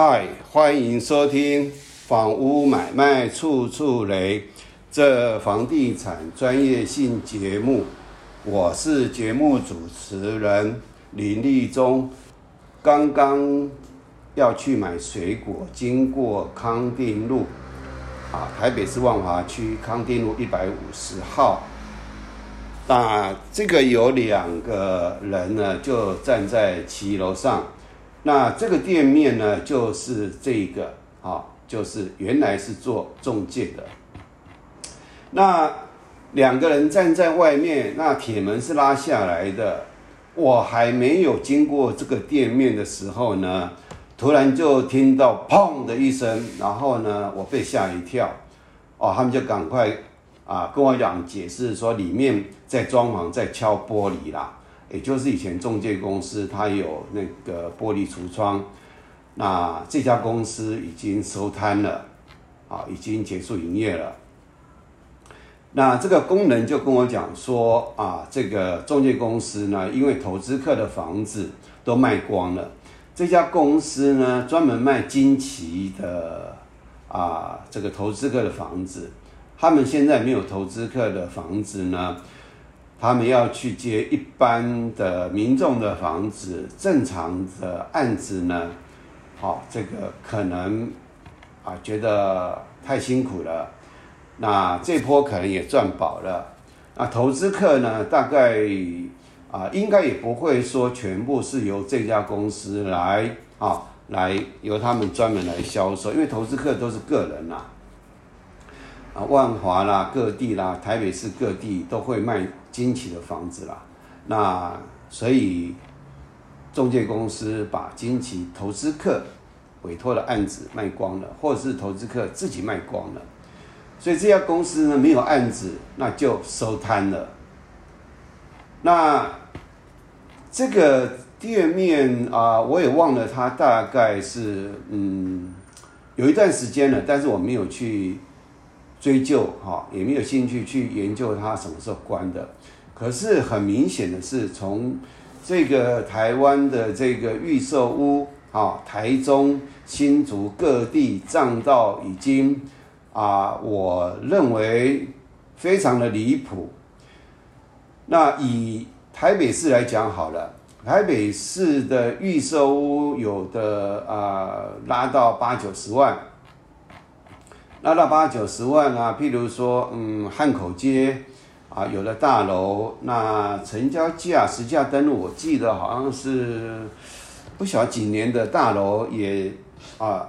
嗨，欢迎收听《房屋买卖处处雷》这房地产专业性节目。我是节目主持人林立忠。刚刚要去买水果，经过康定路，啊，台北市万华区康定路一百五十号。那这个有两个人呢，就站在骑楼上。那这个店面呢，就是这一个啊，就是原来是做中介的。那两个人站在外面，那铁门是拉下来的。我还没有经过这个店面的时候呢，突然就听到砰的一声，然后呢，我被吓一跳。哦，他们就赶快啊跟我讲解释说，里面在装潢，在敲玻璃啦。也就是以前中介公司，它有那个玻璃橱窗，那这家公司已经收摊了，啊，已经结束营业了。那这个工人就跟我讲说，啊，这个中介公司呢，因为投资客的房子都卖光了，这家公司呢，专门卖金奇的，啊，这个投资客的房子，他们现在没有投资客的房子呢。他们要去接一般的民众的房子，正常的案子呢，好，这个可能啊觉得太辛苦了，那这波可能也赚饱了，那投资客呢，大概啊应该也不会说全部是由这家公司来啊来由他们专门来销售，因为投资客都是个人呐。万华啦，各地啦，台北市各地都会卖金奇的房子啦。那所以中介公司把金奇投资客委托的案子卖光了，或者是投资客自己卖光了，所以这家公司呢没有案子，那就收摊了。那这个店面啊，我也忘了，它大概是嗯有一段时间了，但是我没有去。追究哈也没有兴趣去研究它什么时候关的，可是很明显的是从这个台湾的这个预售屋啊，台中、新竹各地涨到已经啊，我认为非常的离谱。那以台北市来讲好了，台北市的预售屋有的啊拉到八九十万。拉到八九十万啊，譬如说，嗯，汉口街啊，有的大楼，那成交价实价登录，我记得好像是不晓几年的大楼也啊，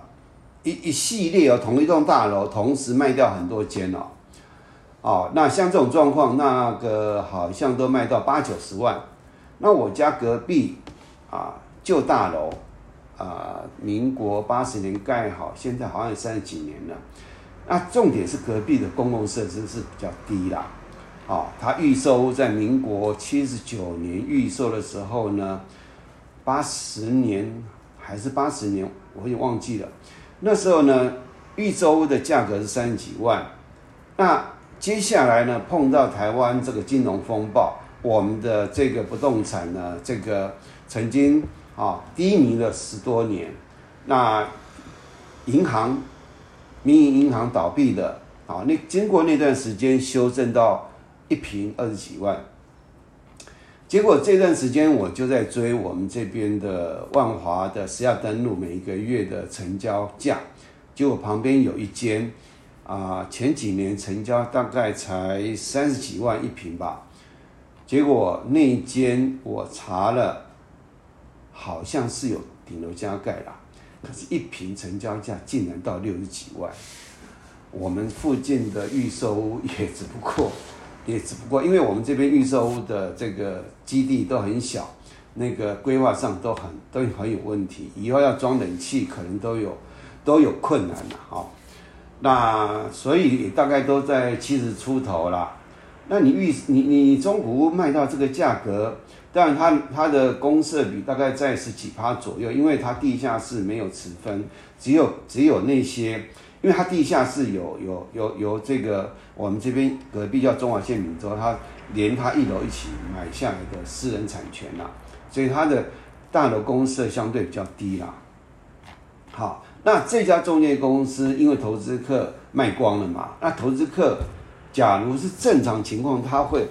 一一系列哦，同一栋大楼同时卖掉很多间哦，哦，那像这种状况，那个好像都卖到八九十万，那我家隔壁啊，旧大楼啊，民国八十年盖好，现在好像有三十几年了。那重点是隔壁的公共设施是比较低啦，啊，它预售在民国七十九年预售的时候呢，八十年还是八十年，我也忘记了。那时候呢，预售的价格是三十几万。那接下来呢，碰到台湾这个金融风暴，我们的这个不动产呢，这个曾经啊低迷了十多年，那银行。民营银行倒闭的，啊，那经过那段时间修正到一平二十几万，结果这段时间我就在追我们这边的万华的石亚登录每一个月的成交价，结果旁边有一间，啊，前几年成交大概才三十几万一平吧，结果那间我查了，好像是有顶楼加盖啦。可是，一平成交价竟然到六十几万，我们附近的预售屋也只不过，也只不过，因为我们这边预售屋的这个基地都很小，那个规划上都很都很有问题，以后要装冷气可能都有都有困难了哈。那所以大概都在七十出头啦。那你预你你中古屋卖到这个价格？但，它它的公设比大概在十几趴左右，因为它地下室没有持分，只有只有那些，因为它地下室有有有有这个我们这边隔壁叫中华县闽州，它连它一楼一起买下来的私人产权啦，所以它的大楼公设相对比较低啦。好，那这家中介公司因为投资客卖光了嘛，那投资客假如是正常情况，他会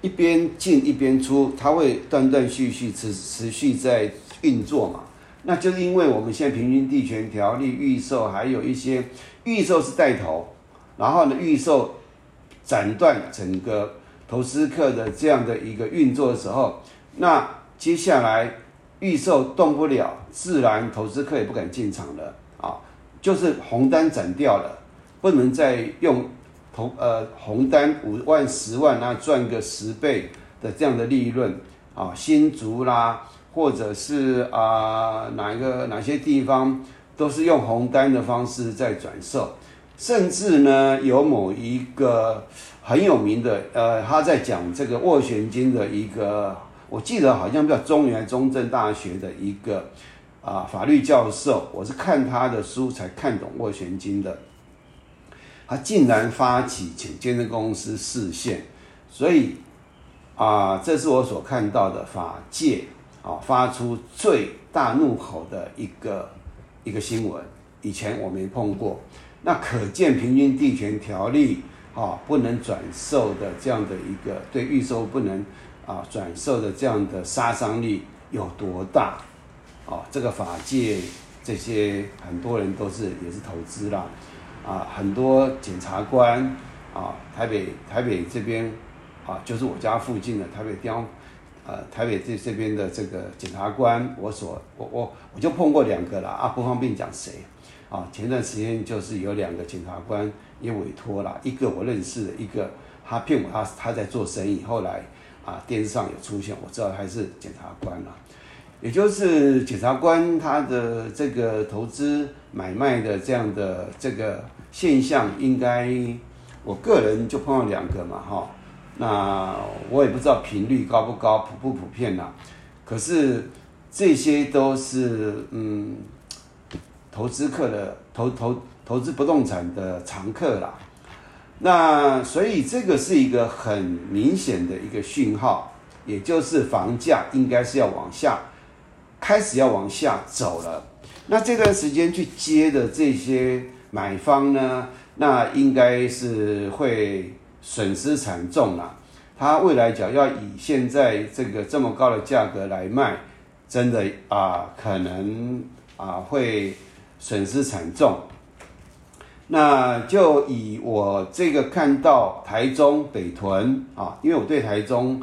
一边进一边出，它会断断续续持持续在运作嘛。那就是因为我们现在平均地权条例预售，还有一些预售是带头，然后呢预售斩断整个投资客的这样的一个运作的时候，那接下来预售动不了，自然投资客也不敢进场了啊，就是红单斩掉了，不能再用同呃红单五万十万那赚个十倍的这样的利润啊，新竹啦。或者是啊，哪一个哪些地方都是用红单的方式在转售，甚至呢，有某一个很有名的，呃，他在讲这个斡旋金的一个，我记得好像叫中原中正大学的一个啊法律教授，我是看他的书才看懂斡旋金的，他竟然发起请监证公司视线，所以啊，这是我所看到的法界。啊，发出最大怒吼的一个一个新闻，以前我没碰过。那可见平均地权条例啊，不能转售的这样的一个对预售不能啊转售的这样的杀伤力有多大？啊，这个法界这些很多人都是也是投资啦，啊，很多检察官啊，台北台北这边啊，就是我家附近的台北地方。呃，台北这这边的这个检察官，我所我我我就碰过两个了啊，不方便讲谁啊。前段时间就是有两个检察官也委托了，一个我认识的，一个他骗我他他在做生意，后来啊电视上有出现，我知道他是检察官了。也就是检察官他的这个投资买卖的这样的这个现象，应该我个人就碰到两个嘛，哈。那我也不知道频率高不高，普不普遍呐？可是这些都是嗯，投资客的投投投资不动产的常客啦。那所以这个是一个很明显的一个讯号，也就是房价应该是要往下开始要往下走了。那这段时间去接的这些买方呢，那应该是会。损失惨重了，他未来讲要以现在这个这么高的价格来卖，真的啊，可能啊会损失惨重。那就以我这个看到台中北屯啊，因为我对台中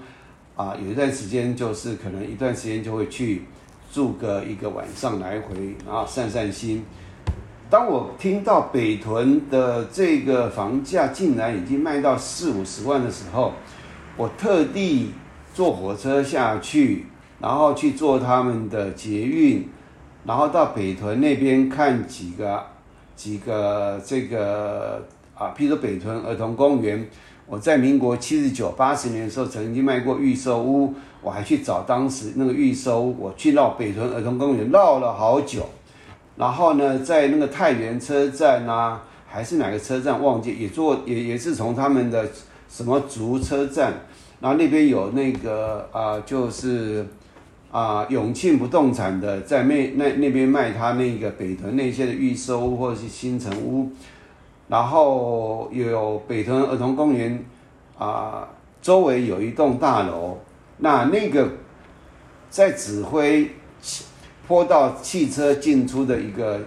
啊有一段时间就是可能一段时间就会去住个一个晚上来回，然后散散心。当我听到北屯的这个房价竟然已经卖到四五十万的时候，我特地坐火车下去，然后去坐他们的捷运，然后到北屯那边看几个几个这个啊，譬如说北屯儿童公园，我在民国七十九八十年的时候曾经卖过预售屋，我还去找当时那个预售屋，我去绕北屯儿童公园绕了好久。然后呢，在那个太原车站呐，还是哪个车站忘记，也坐也也是从他们的什么竹车站，然后那边有那个啊，就是啊永庆不动产的在那那那边卖他那个北屯那些的预售屋或者是新城屋，然后有北屯儿童公园啊，周围有一栋大楼，那那个在指挥。坡道汽车进出的一个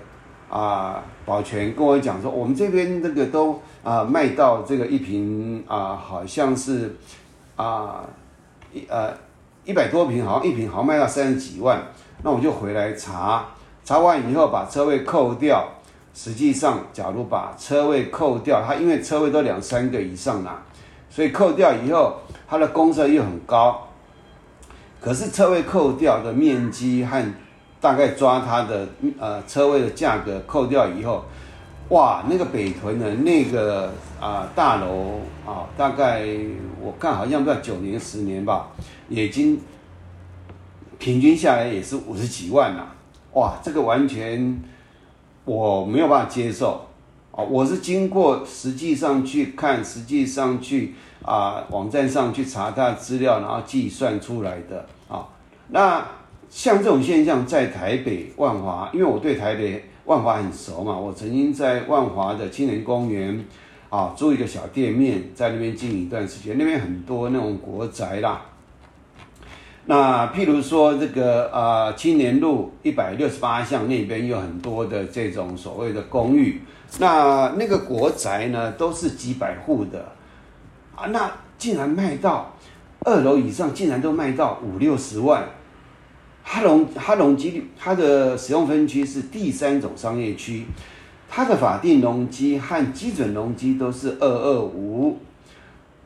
啊，保全跟我讲说，我们这边这个都啊卖到这个一平啊，好像是啊一呃一百多平，好像一平好像卖到三十几万。那我就回来查，查完以后把车位扣掉，实际上假如把车位扣掉，它因为车位都两三个以上啦，所以扣掉以后，它的公设又很高，可是车位扣掉的面积和大概抓它的呃车位的价格扣掉以后，哇，那个北屯的那个啊大楼啊，大概我看好像不要九年十年吧，已经平均下来也是五十几万了，哇，这个完全我没有办法接受啊！我是经过实际上去看，实际上去啊网站上去查它的资料，然后计算出来的啊，那。像这种现象在台北万华，因为我对台北万华很熟嘛，我曾经在万华的青年公园啊租一个小店面，在那边经营一段时间，那边很多那种国宅啦。那譬如说这个呃青年路一百六十八巷那边有很多的这种所谓的公寓，那那个国宅呢都是几百户的啊，那竟然卖到二楼以上，竟然都卖到五六十万。哈隆哈隆基它的使用分区是第三种商业区，它的法定容积和基准容积都是二二五。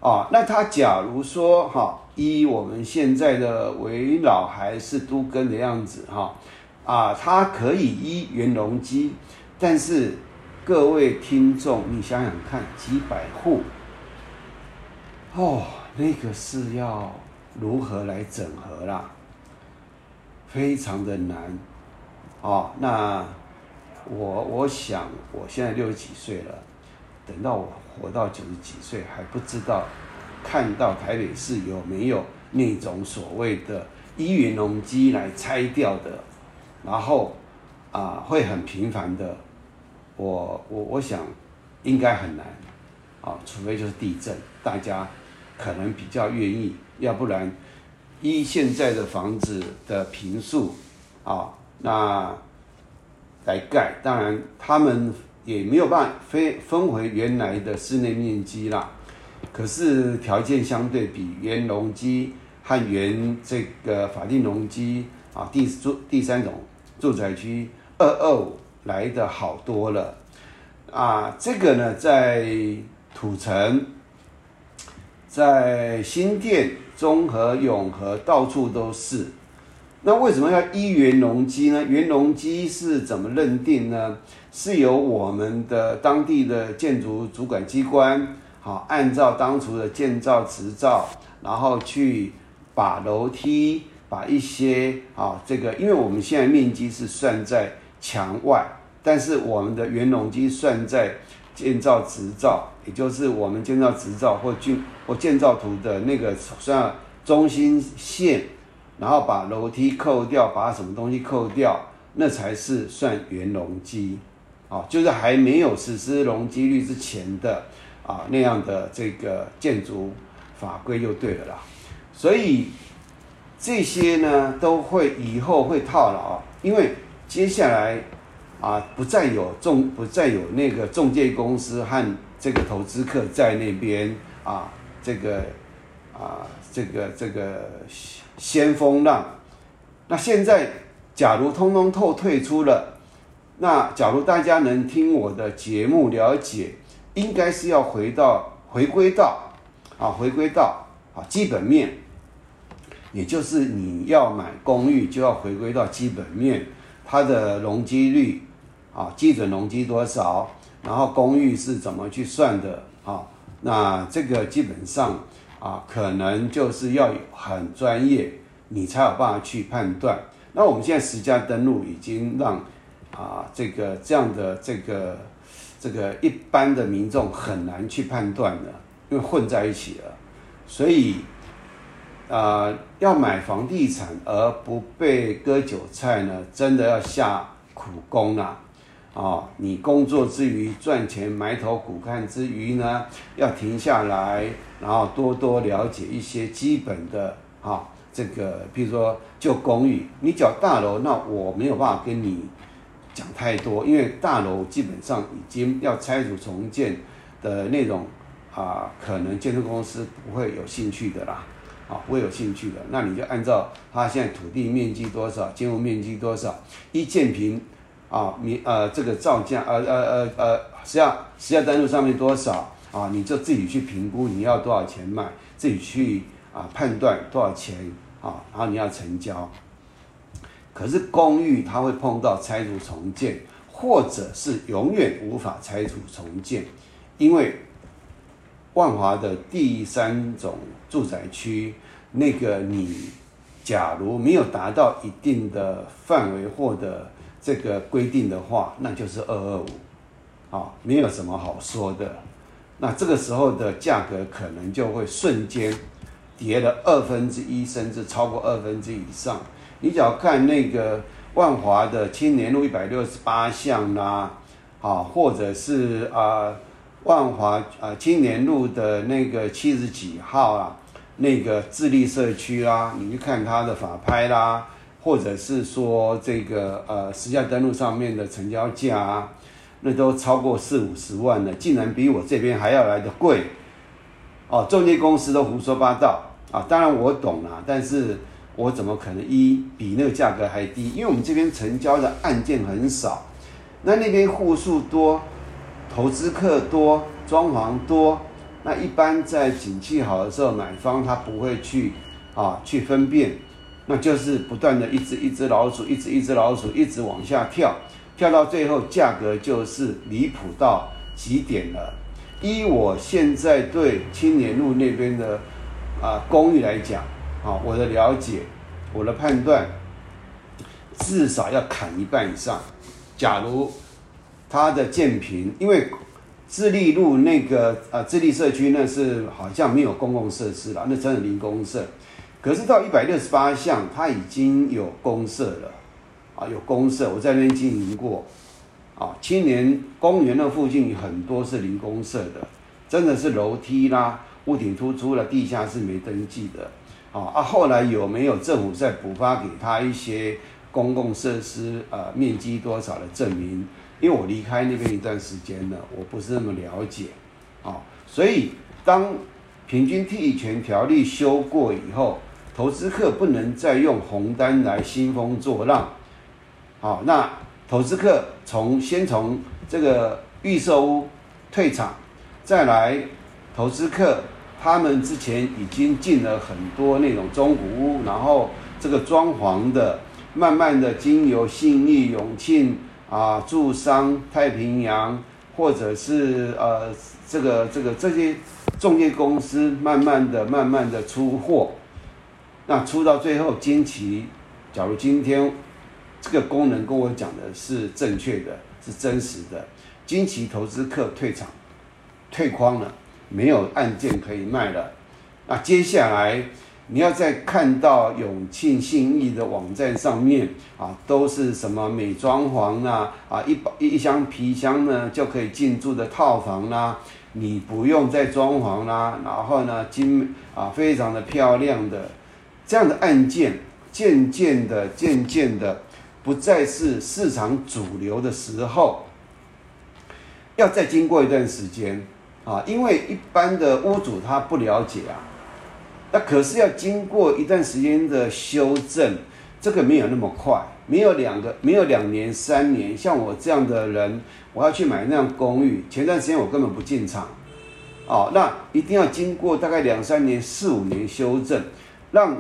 啊，那它假如说哈，依我们现在的围老还是都根的样子哈，啊，它可以依原容积，但是各位听众，你想想看，几百户，哦，那个是要如何来整合啦？非常的难，哦，那我我想我现在六十几岁了，等到我。活到九十几岁还不知道，看到台北市有没有那种所谓的一元农机来拆掉的，然后啊会很频繁的，我我我想应该很难，啊，除非就是地震，大家可能比较愿意，要不然依现在的房子的平数啊，那来盖，当然他们。也没有办法分分回原来的室内面积啦，可是条件相对比原容积和原这个法定容积啊，第住第三种住宅区二二五来的好多了啊。这个呢，在土城、在新店、中和、永和到处都是。那为什么要一元容积呢？元容积是怎么认定呢？是由我们的当地的建筑主管机关，好，按照当初的建造执照，然后去把楼梯，把一些啊，这个，因为我们现在面积是算在墙外，但是我们的原容积算在建造执照，也就是我们建造执照或建或建造图的那个算中心线，然后把楼梯扣掉，把什么东西扣掉，那才是算原容积。啊，就是还没有实施容积率之前的啊那样的这个建筑法规就对了啦，所以这些呢都会以后会套牢，因为接下来啊不再有中不再有那个中介公司和这个投资客在那边啊这个啊这个这个先锋浪，那现在假如通通透退出了。那假如大家能听我的节目了解，应该是要回到回归到啊，回归到啊基本面，也就是你要买公寓就要回归到基本面，它的容积率啊，基准容积多少，然后公寓是怎么去算的啊？那这个基本上啊，可能就是要有很专业，你才有办法去判断。那我们现在实价登录已经让。啊，这个这样的这个这个一般的民众很难去判断的，因为混在一起了，所以啊，要买房地产而不被割韭菜呢，真的要下苦功啊！啊，你工作之余赚钱埋头苦干之余呢，要停下来，然后多多了解一些基本的啊，这个比如说就公寓，你缴大楼，那我没有办法跟你。讲太多，因为大楼基本上已经要拆除重建的内容啊，可能建筑公司不会有兴趣的啦，啊，不会有兴趣的。那你就按照它现在土地面积多少，建筑面积多少，一建平啊，你呃这个造价呃呃呃呃，实价实际上单数上面多少啊，你就自己去评估你要多少钱卖，自己去啊判断多少钱啊，然后你要成交。可是公寓它会碰到拆除重建，或者是永远无法拆除重建，因为万华的第三种住宅区，那个你假如没有达到一定的范围或者这个规定的话，那就是二二五，啊，没有什么好说的。那这个时候的价格可能就会瞬间跌了二分之一，甚至超过二分之以上。你只要看那个万华的青年路一百六十八巷啦，啊，或者是啊万华啊青年路的那个七十几号啊，那个智利社区啊，你去看它的法拍啦，或者是说这个呃实价登录上面的成交价啊，那都超过四五十万了，竟然比我这边还要来的贵。哦，中介公司都胡说八道啊！当然我懂啦，但是我怎么可能一比那个价格还低？因为我们这边成交的案件很少，那那边户数多，投资客多，装潢多，那一般在景气好的时候，买方他不会去啊去分辨，那就是不断的一只一只老鼠，一只一只老鼠一直往下跳，跳到最后价格就是离谱到极点了。依我现在对青年路那边的啊公寓来讲，啊我的了解，我的判断，至少要砍一半以上。假如它的建平，因为智利路那个啊智利社区那是好像没有公共设施了，那真的零公设。可是到一百六十八项，它已经有公社了，啊有公社，我在那边经营过。啊，青年公园那附近很多是零公社的，真的是楼梯啦，屋顶突出了，地下室没登记的。啊啊，后来有没有政府再补发给他一些公共设施呃面积多少的证明？因为我离开那边一段时间了，我不是那么了解。啊，所以当平均地权条例修过以后，投资客不能再用红单来兴风作浪。好，那。投资客从先从这个预售屋退场，再来投资客他们之前已经进了很多那种中古屋，然后这个装潢的，慢慢的经由信义、永庆啊、住商、太平洋，或者是呃这个这个这些中介公司，慢慢的、慢慢的出货，那出到最后，金奇，假如今天。这个功能跟我讲的是正确的，是真实的。金奇投资客退场，退框了，没有案件可以卖了。那接下来你要再看到永庆信义的网站上面啊，都是什么美装潢啊，啊一包一箱皮箱呢就可以进驻的套房啦，你不用再装潢啦，然后呢金啊非常的漂亮的这样的案件，渐渐的渐渐的。不再是市场主流的时候，要再经过一段时间啊，因为一般的屋主他不了解啊，那可是要经过一段时间的修正，这个没有那么快，没有两个，没有两年三年，像我这样的人，我要去买那样公寓，前段时间我根本不进场，哦，那一定要经过大概两三年、四五年修正，让。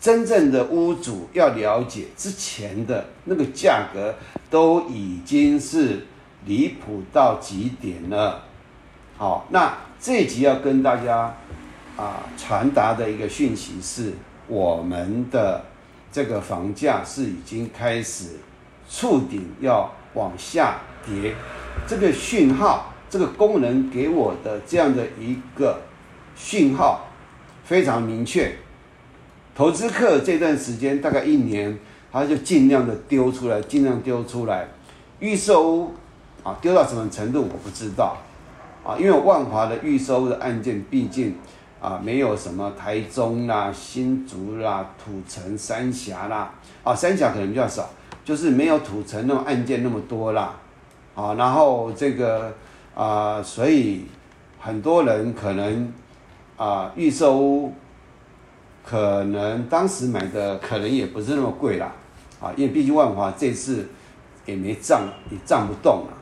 真正的屋主要了解之前的那个价格都已经是离谱到极点了。好，那这集要跟大家啊传达的一个讯息是，我们的这个房价是已经开始触顶要往下跌，这个讯号，这个功能给我的这样的一个讯号非常明确。投资客这段时间大概一年，他就尽量的丢出来，尽量丢出来。预售屋啊，丢到什么程度我不知道啊，因为万华的预售的案件毕竟啊，没有什么台中啦、新竹啦、土城、三峡啦啊，三峡可能比较少，就是没有土城那种案件那么多啦啊。然后这个啊，所以很多人可能啊，预售屋。可能当时买的可能也不是那么贵啦，啊，因为毕竟万华这次也没涨，也涨不动了。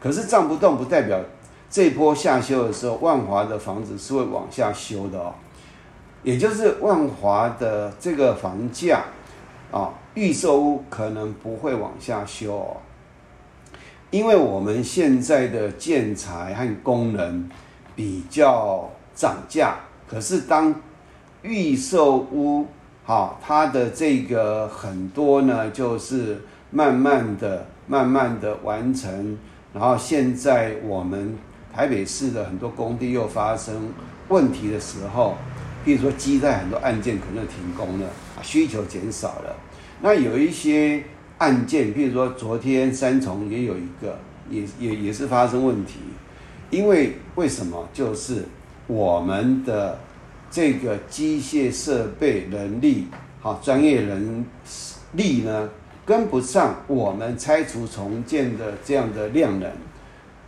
可是涨不动不代表这波下修的时候，万华的房子是会往下修的哦。也就是万华的这个房价啊，预售屋可能不会往下修哦，因为我们现在的建材和功能比较涨价，可是当预售屋，好，它的这个很多呢，就是慢慢的、慢慢的完成。然后现在我们台北市的很多工地又发生问题的时候，比如说基在很多案件可能停工了，需求减少了，那有一些案件，比如说昨天三重也有一个，也也也是发生问题，因为为什么？就是我们的这个机械设备能力，好专业人力呢，跟不上我们拆除重建的这样的量能，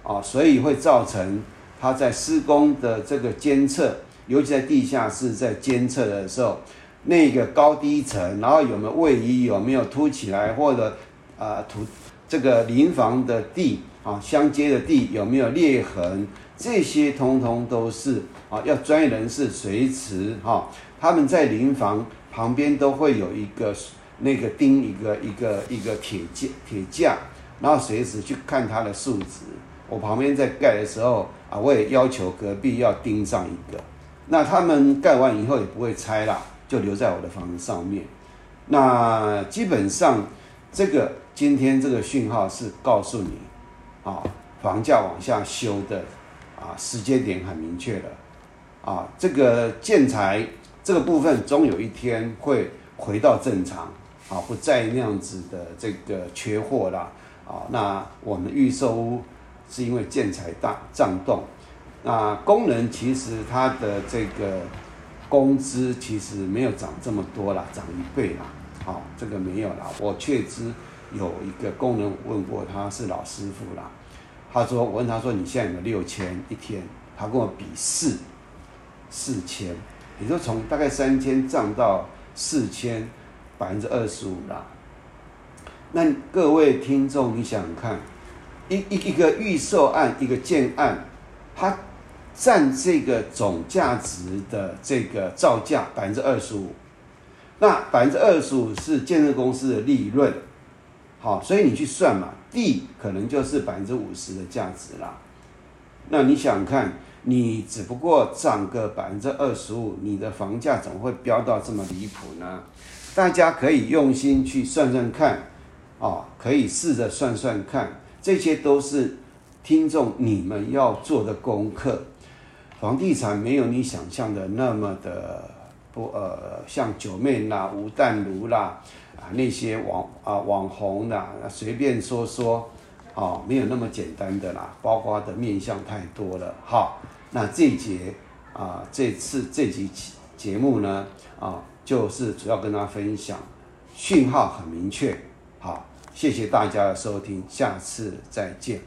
啊，所以会造成它在施工的这个监测，尤其在地下室在监测的时候。那个高低层，然后有没有位移，有没有凸起来，或者啊土这个临房的地啊相接的地有没有裂痕，这些通通都是啊要专业人士随时哈，他们在临房旁边都会有一个那个钉一个一个一个铁架铁架，然后随时去看它的数值。我旁边在盖的时候啊，我也要求隔壁要钉上一个，那他们盖完以后也不会拆了。就留在我的房子上面。那基本上，这个今天这个讯号是告诉你，啊，房价往下修的，啊，时间点很明确的，啊，这个建材这个部分终有一天会回到正常，啊，不再那样子的这个缺货啦，啊，那我们预售屋是因为建材大涨动，那工人其实他的这个。工资其实没有涨这么多啦，涨一倍啦。好，这个没有啦。我确知有一个工人问过，他是老师傅啦。他说，我问他说，你现在有没有六千一天？他跟我比四四千，也就从大概三千涨到四千，百分之二十五啦。那各位听众，你想看，一一一个预售案，一个建案，它。占这个总价值的这个造价百分之二十五，那百分之二十五是建设公司的利润，好，所以你去算嘛，地可能就是百分之五十的价值啦。那你想看，你只不过涨个百分之二十五，你的房价怎么会飙到这么离谱呢？大家可以用心去算算看，啊，可以试着算算看，这些都是听众你们要做的功课。房地产没有你想象的那么的不呃，像九妹啦、吴淡如啦啊那些网啊网红啦，随便说说哦，没有那么简单的啦，包括的面相太多了。好，那这节啊这次这集节目呢啊，就是主要跟大家分享，讯号很明确。好，谢谢大家的收听，下次再见。